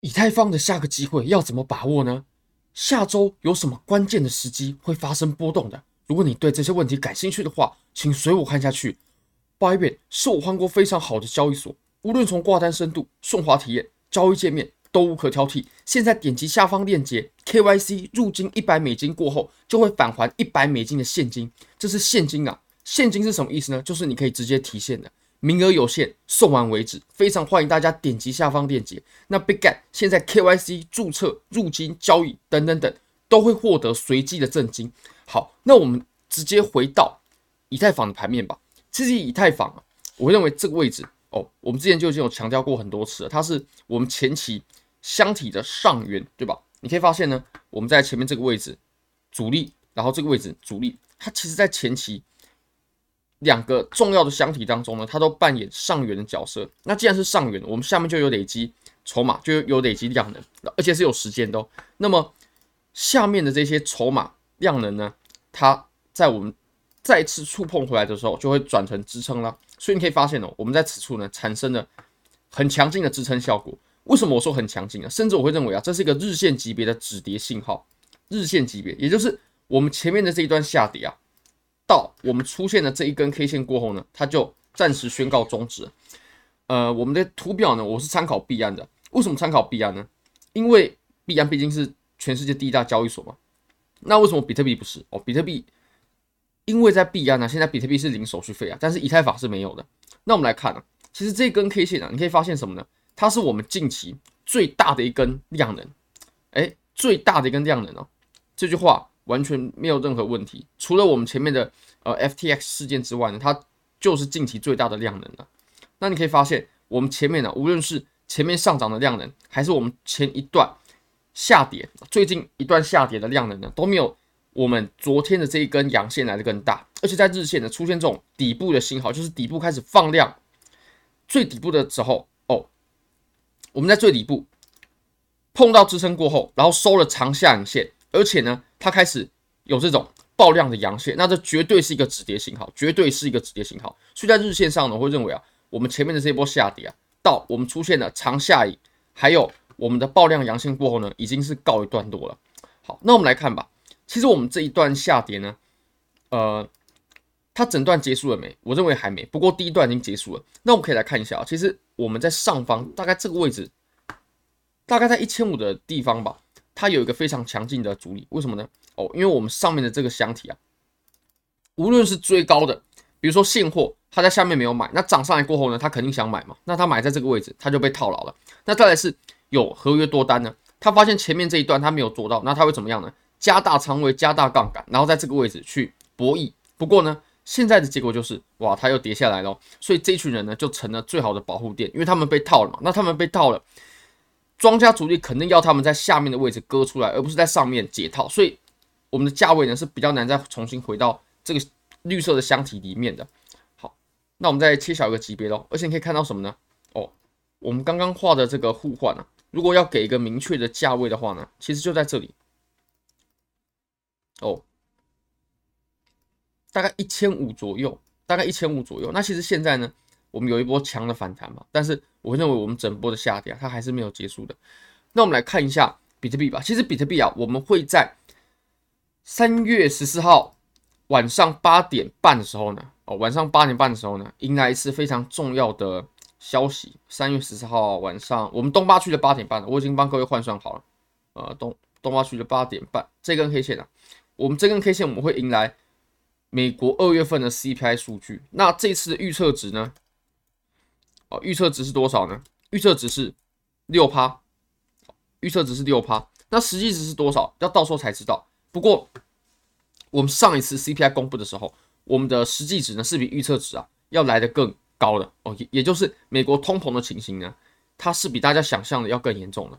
以太坊的下个机会要怎么把握呢？下周有什么关键的时机会发生波动的？如果你对这些问题感兴趣的话，请随我看下去。八月是我换过非常好的交易所，无论从挂单深度、顺滑体验、交易界面都无可挑剔。现在点击下方链接，KYC 入金一百美金过后，就会返还一百美金的现金。这是现金啊！现金是什么意思呢？就是你可以直接提现的。名额有限，送完为止。非常欢迎大家点击下方链接。那 Bigget 现在 KYC 注册、入金、交易等等等，都会获得随机的赠金。好，那我们直接回到以太坊的盘面吧。其实以太坊啊，我认为这个位置哦，我们之前就已经有强调过很多次了，它是我们前期箱体的上缘，对吧？你可以发现呢，我们在前面这个位置主力，然后这个位置主力，它其实在前期。两个重要的箱体当中呢，它都扮演上缘的角色。那既然是上缘，我们下面就有累积筹码，就有累积量能，而且是有时间的哦。那么下面的这些筹码量能呢，它在我们再次触碰回来的时候，就会转成支撑了。所以你可以发现哦，我们在此处呢产生了很强劲的支撑效果。为什么我说很强劲啊？甚至我会认为啊，这是一个日线级别的止跌信号。日线级别，也就是我们前面的这一段下跌啊。到我们出现的这一根 K 线过后呢，它就暂时宣告终止。呃，我们的图表呢，我是参考币安的。为什么参考币安呢？因为币安毕竟是全世界第一大交易所嘛。那为什么比特币不是？哦，比特币因为在币安呢，现在比特币是零手续费啊，但是以太坊是没有的。那我们来看啊，其实这根 K 线啊，你可以发现什么呢？它是我们近期最大的一根量能，哎，最大的一根量能哦。这句话。完全没有任何问题，除了我们前面的呃 FTX 事件之外呢，它就是近期最大的量能了。那你可以发现，我们前面呢，无论是前面上涨的量能，还是我们前一段下跌，最近一段下跌的量能呢，都没有我们昨天的这一根阳线来的更大。而且在日线呢，出现这种底部的信号，就是底部开始放量，最底部的时候哦，我们在最底部碰到支撑过后，然后收了长下影线，而且呢。它开始有这种爆量的阳线，那这绝对是一个止跌信号，绝对是一个止跌信号。所以在日线上呢，我会认为啊，我们前面的这一波下跌啊，到我们出现了长下影，还有我们的爆量阳线过后呢，已经是告一段落了。好，那我们来看吧。其实我们这一段下跌呢，呃，它整段结束了没？我认为还没。不过第一段已经结束了。那我们可以来看一下啊，其实我们在上方大概这个位置，大概在一千五的地方吧。它有一个非常强劲的阻力，为什么呢？哦，因为我们上面的这个箱体啊，无论是追高的，比如说现货，它在下面没有买，那涨上来过后呢，他肯定想买嘛，那他买在这个位置，他就被套牢了。那再来是有合约多单呢，他发现前面这一段他没有做到，那他会怎么样呢？加大仓位，加大杠杆，然后在这个位置去博弈。不过呢，现在的结果就是，哇，它又跌下来了，所以这群人呢就成了最好的保护垫，因为他们被套了嘛，那他们被套了。庄家主力肯定要他们在下面的位置割出来，而不是在上面解套，所以我们的价位呢是比较难再重新回到这个绿色的箱体里面的。好，那我们再切小一个级别喽，而且你可以看到什么呢？哦，我们刚刚画的这个互换啊，如果要给一个明确的价位的话呢，其实就在这里。哦，大概一千五左右，大概一千五左右。那其实现在呢？我们有一波强的反弹嘛，但是我认为我们整波的下跌，它还是没有结束的。那我们来看一下比特币吧。其实比特币啊，我们会在三月十四号晚上八点半的时候呢，哦，晚上八点半的时候呢，迎来一次非常重要的消息。三月十四号晚上，我们东八区的八点半，我已经帮各位换算好了。呃，东东八区的八点半，这根 K 线啊，我们这根 K 线我们会迎来美国二月份的 CPI 数据。那这次的预测值呢？哦，预测值是多少呢？预测值是六趴，预测值是六趴。那实际值是多少？要到时候才知道。不过我们上一次 CPI 公布的时候，我们的实际值呢是比预测值啊要来的更高的哦，也也就是美国通膨的情形呢，它是比大家想象的要更严重的。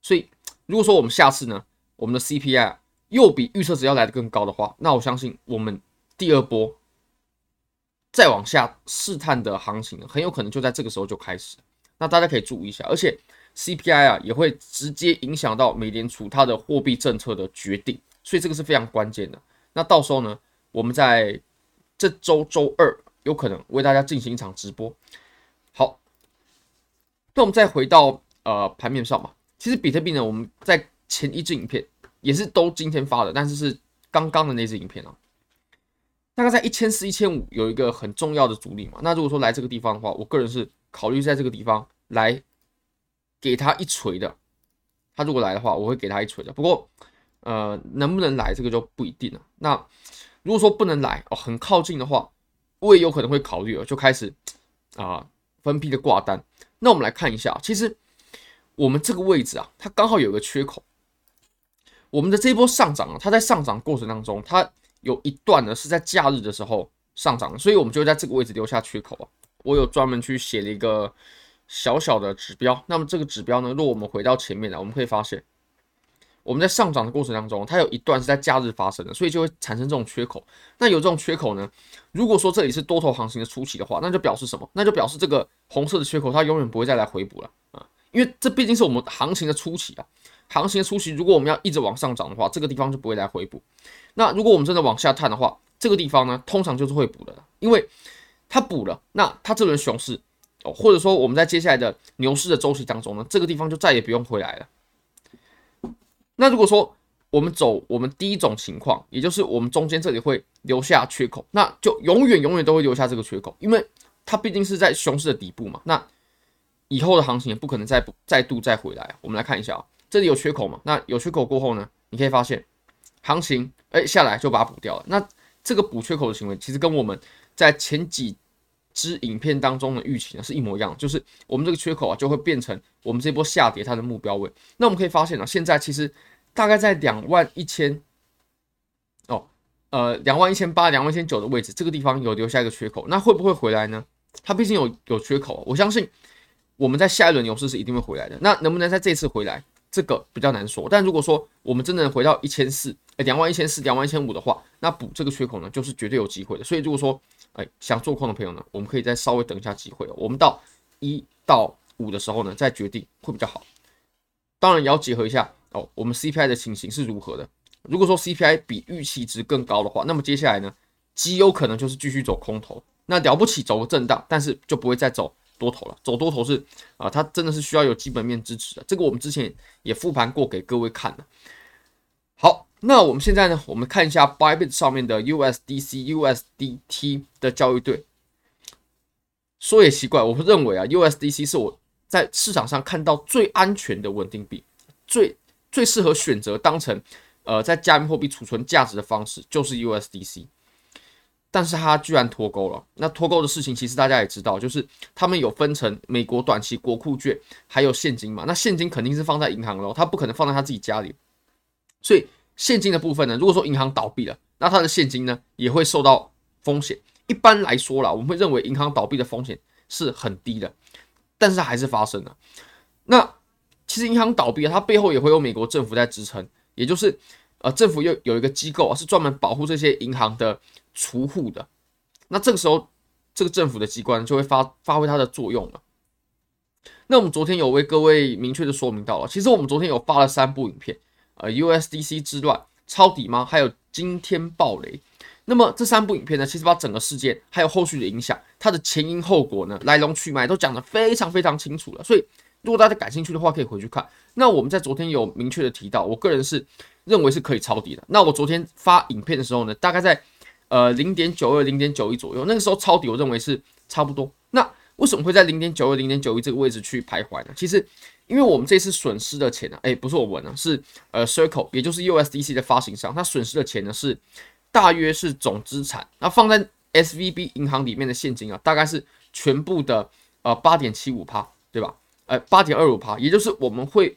所以如果说我们下次呢，我们的 CPI 又比预测值要来的更高的话，那我相信我们第二波。再往下试探的行情，很有可能就在这个时候就开始。那大家可以注意一下，而且 CPI 啊也会直接影响到美联储它的货币政策的决定，所以这个是非常关键的。那到时候呢，我们在这周周二有可能为大家进行一场直播。好，那我们再回到呃盘面上嘛，其实比特币呢，我们在前一支影片也是都今天发的，但是是刚刚的那支影片啊，大概在一千四、一千五有一个很重要的阻力嘛。那如果说来这个地方的话，我个人是考虑在这个地方来给他一锤的。他如果来的话，我会给他一锤的。不过，呃，能不能来这个就不一定了。那如果说不能来哦，很靠近的话，我也有可能会考虑了，就开始啊、分批的挂单。那我们来看一下，其实我们这个位置啊，它刚好有个缺口。我们的这一波上涨啊，它在上涨过程当中，它有一段呢是在假日的时候上涨，所以我们就在这个位置留下缺口啊。我有专门去写了一个小小的指标。那么这个指标呢，如果我们回到前面来，我们可以发现，我们在上涨的过程当中，它有一段是在假日发生的，所以就会产生这种缺口。那有这种缺口呢，如果说这里是多头行情的初期的话，那就表示什么？那就表示这个红色的缺口它永远不会再来回补了啊，因为这毕竟是我们行情的初期啊。行情的初期，如果我们要一直往上涨的话，这个地方就不会来回补。那如果我们真的往下探的话，这个地方呢，通常就是会补的，因为它补了，那它这轮熊市，或者说我们在接下来的牛市的周期当中呢，这个地方就再也不用回来了。那如果说我们走我们第一种情况，也就是我们中间这里会留下缺口，那就永远永远都会留下这个缺口，因为它毕竟是在熊市的底部嘛。那以后的行情也不可能再再度再回来。我们来看一下啊。这里有缺口嘛？那有缺口过后呢？你可以发现，行情哎下来就把它补掉了。那这个补缺口的行为，其实跟我们在前几支影片当中的预期呢是一模一样，就是我们这个缺口啊就会变成我们这波下跌它的目标位。那我们可以发现啊，现在其实大概在两万一千哦，呃两万一千八、两万一千九的位置，这个地方有留下一个缺口，那会不会回来呢？它毕竟有有缺口，我相信我们在下一轮牛市是一定会回来的。那能不能在这次回来？这个比较难说，但如果说我们真的回到一千四，哎，两万一千四、两万一千五的话，那补这个缺口呢，就是绝对有机会的。所以如果说，哎，想做空的朋友呢，我们可以再稍微等一下机会，我们到一到五的时候呢，再决定会比较好。当然也要结合一下哦，我们 CPI 的情形是如何的。如果说 CPI 比预期值更高的话，那么接下来呢，极有可能就是继续走空头，那了不起走个震荡，但是就不会再走。多头了，走多头是啊，它真的是需要有基本面支持的。这个我们之前也复盘过给各位看了。好，那我们现在呢，我们看一下 Bybit 上面的 USDC、USDT 的交易对。说也奇怪，我认为啊，USDC 是我在市场上看到最安全的稳定币，最最适合选择当成呃在加密货币储存价值的方式，就是 USDC。但是它居然脱钩了。那脱钩的事情，其实大家也知道，就是他们有分成美国短期国库券，还有现金嘛。那现金肯定是放在银行喽，他不可能放在他自己家里。所以现金的部分呢，如果说银行倒闭了，那他的现金呢也会受到风险。一般来说啦，我们会认为银行倒闭的风险是很低的，但是还是发生了。那其实银行倒闭了，它背后也会有美国政府在支撑，也就是呃，政府又有一个机构啊，是专门保护这些银行的。储户的，那这个时候，这个政府的机关就会发发挥它的作用了。那我们昨天有为各位明确的说明到了，其实我们昨天有发了三部影片，呃，USDC 之乱、抄底吗？还有惊天暴雷。那么这三部影片呢，其实把整个事件还有后续的影响，它的前因后果呢，来龙去脉都讲得非常非常清楚了。所以如果大家感兴趣的话，可以回去看。那我们在昨天有明确的提到，我个人是认为是可以抄底的。那我昨天发影片的时候呢，大概在。呃，零点九二、零点九一左右，那个时候抄底，我认为是差不多。那为什么会在零点九二、零点九一这个位置去徘徊呢？其实，因为我们这次损失的钱呢、啊，哎，不是我们呢，是呃，Circle，也就是 USDC 的发行商，它损失的钱呢是大约是总资产，那放在 SVB 银行里面的现金啊，大概是全部的呃八点七五趴，对吧？呃，八点二五趴，也就是我们会，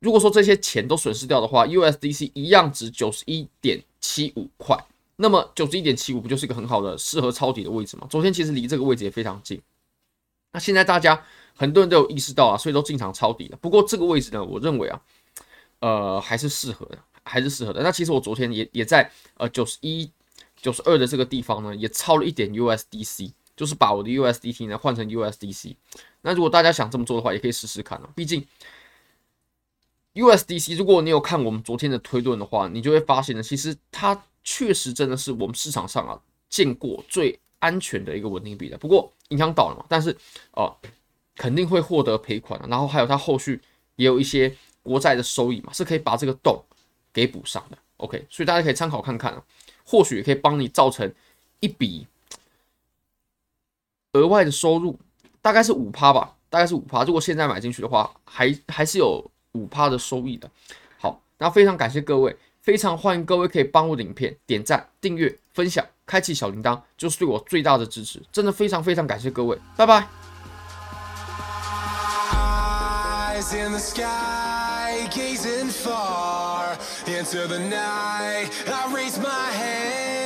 如果说这些钱都损失掉的话，USDC 一样值九十一点七五块。那么九十一点七五不就是一个很好的适合抄底的位置吗？昨天其实离这个位置也非常近。那现在大家很多人都有意识到啊，所以都进场抄底了。不过这个位置呢，我认为啊，呃，还是适合的，还是适合的。那其实我昨天也也在呃九十一、九十二的这个地方呢，也抄了一点 USDC，就是把我的 USDT 呢换成 USDC。那如果大家想这么做的话，也可以试试看啊。毕竟 USDC，如果你有看我们昨天的推论的话，你就会发现呢，其实它。确实真的是我们市场上啊见过最安全的一个稳定币的。不过银行倒了嘛，但是哦、肯定会获得赔款，然后还有它后续也有一些国债的收益嘛，是可以把这个洞给补上的。OK，所以大家可以参考看看啊，或许也可以帮你造成一笔额外的收入，大概是五趴吧，大概是五趴。如果现在买进去的话，还还是有五趴的收益的。好，那非常感谢各位，非常欢迎各位可以帮我的影片点赞、订阅、分享、开启小铃铛，就是对我最大的支持。真的非常非常感谢各位，拜拜。Eyes in the sky, gazing far into the night. I raise my hand.